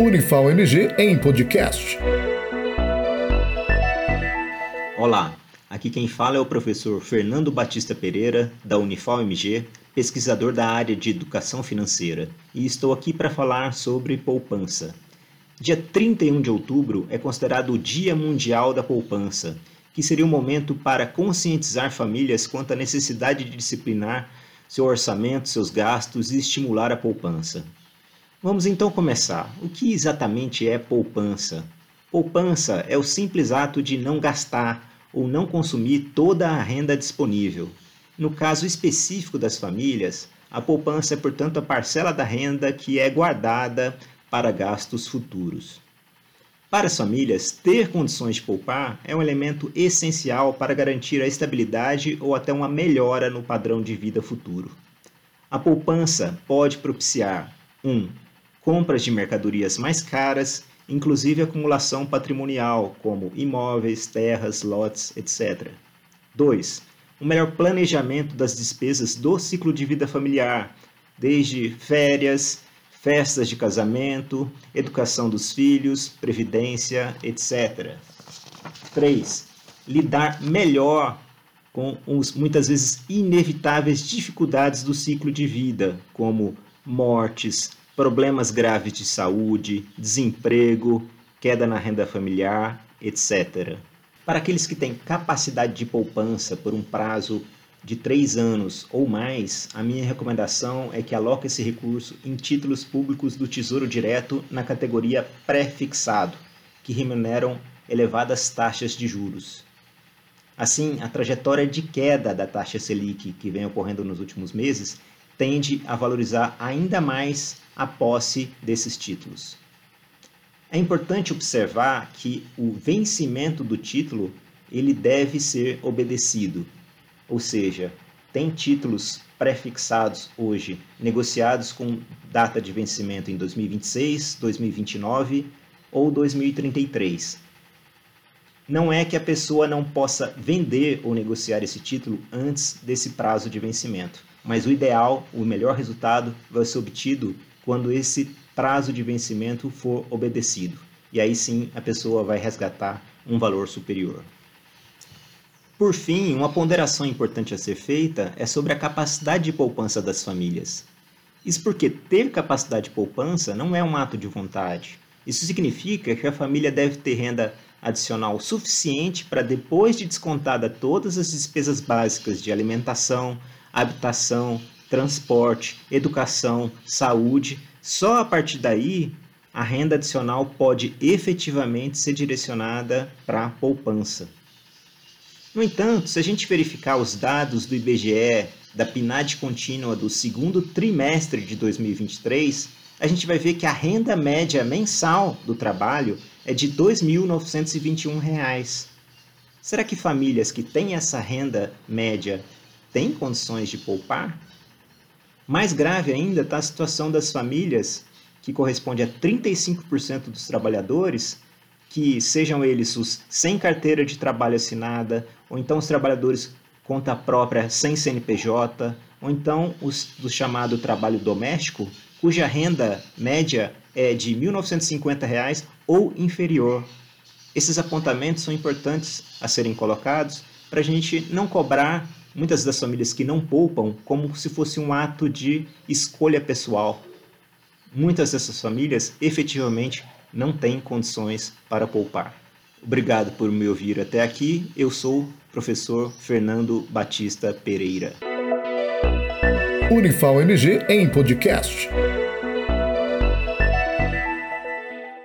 Unifal MG em podcast. Olá, aqui quem fala é o professor Fernando Batista Pereira, da Unifal MG, pesquisador da área de educação financeira, e estou aqui para falar sobre poupança. Dia 31 de outubro é considerado o Dia Mundial da Poupança, que seria um momento para conscientizar famílias quanto à necessidade de disciplinar seu orçamento, seus gastos e estimular a poupança. Vamos então começar. O que exatamente é poupança? Poupança é o simples ato de não gastar ou não consumir toda a renda disponível. No caso específico das famílias, a poupança é, portanto, a parcela da renda que é guardada para gastos futuros. Para as famílias, ter condições de poupar é um elemento essencial para garantir a estabilidade ou até uma melhora no padrão de vida futuro. A poupança pode propiciar 1. Um, compras de mercadorias mais caras, inclusive acumulação patrimonial, como imóveis, terras, lotes, etc. 2. Um melhor planejamento das despesas do ciclo de vida familiar, desde férias, festas de casamento, educação dos filhos, previdência, etc. 3. Lidar melhor com os muitas vezes inevitáveis dificuldades do ciclo de vida, como mortes, problemas graves de saúde, desemprego, queda na renda familiar, etc. Para aqueles que têm capacidade de poupança por um prazo de três anos ou mais, a minha recomendação é que aloque esse recurso em títulos públicos do Tesouro Direto na categoria pré-fixado, que remuneram elevadas taxas de juros. Assim, a trajetória de queda da taxa Selic que vem ocorrendo nos últimos meses tende a valorizar ainda mais a posse desses títulos. É importante observar que o vencimento do título ele deve ser obedecido ou seja, tem títulos prefixados hoje, negociados com data de vencimento em 2026, 2029 ou 2033. Não é que a pessoa não possa vender ou negociar esse título antes desse prazo de vencimento, mas o ideal, o melhor resultado vai ser obtido quando esse prazo de vencimento for obedecido. E aí sim a pessoa vai resgatar um valor superior. Por fim, uma ponderação importante a ser feita é sobre a capacidade de poupança das famílias. Isso porque ter capacidade de poupança não é um ato de vontade. Isso significa que a família deve ter renda adicional suficiente para, depois de descontada todas as despesas básicas de alimentação, habitação, transporte, educação, saúde, só a partir daí a renda adicional pode efetivamente ser direcionada para a poupança. No entanto, se a gente verificar os dados do IBGE da PNAD contínua do segundo trimestre de 2023, a gente vai ver que a renda média mensal do trabalho é de R$ 2.921. Será que famílias que têm essa renda média têm condições de poupar? Mais grave ainda está a situação das famílias, que corresponde a 35% dos trabalhadores, que sejam eles os sem carteira de trabalho assinada, ou então os trabalhadores conta própria sem CNPJ, ou então os do chamado trabalho doméstico, cuja renda média é de R$ 1.950 ou inferior. Esses apontamentos são importantes a serem colocados para a gente não cobrar muitas das famílias que não poupam como se fosse um ato de escolha pessoal. Muitas dessas famílias efetivamente não têm condições para poupar. Obrigado por me ouvir até aqui. Eu sou o professor Fernando Batista Pereira. Unifal MG em podcast.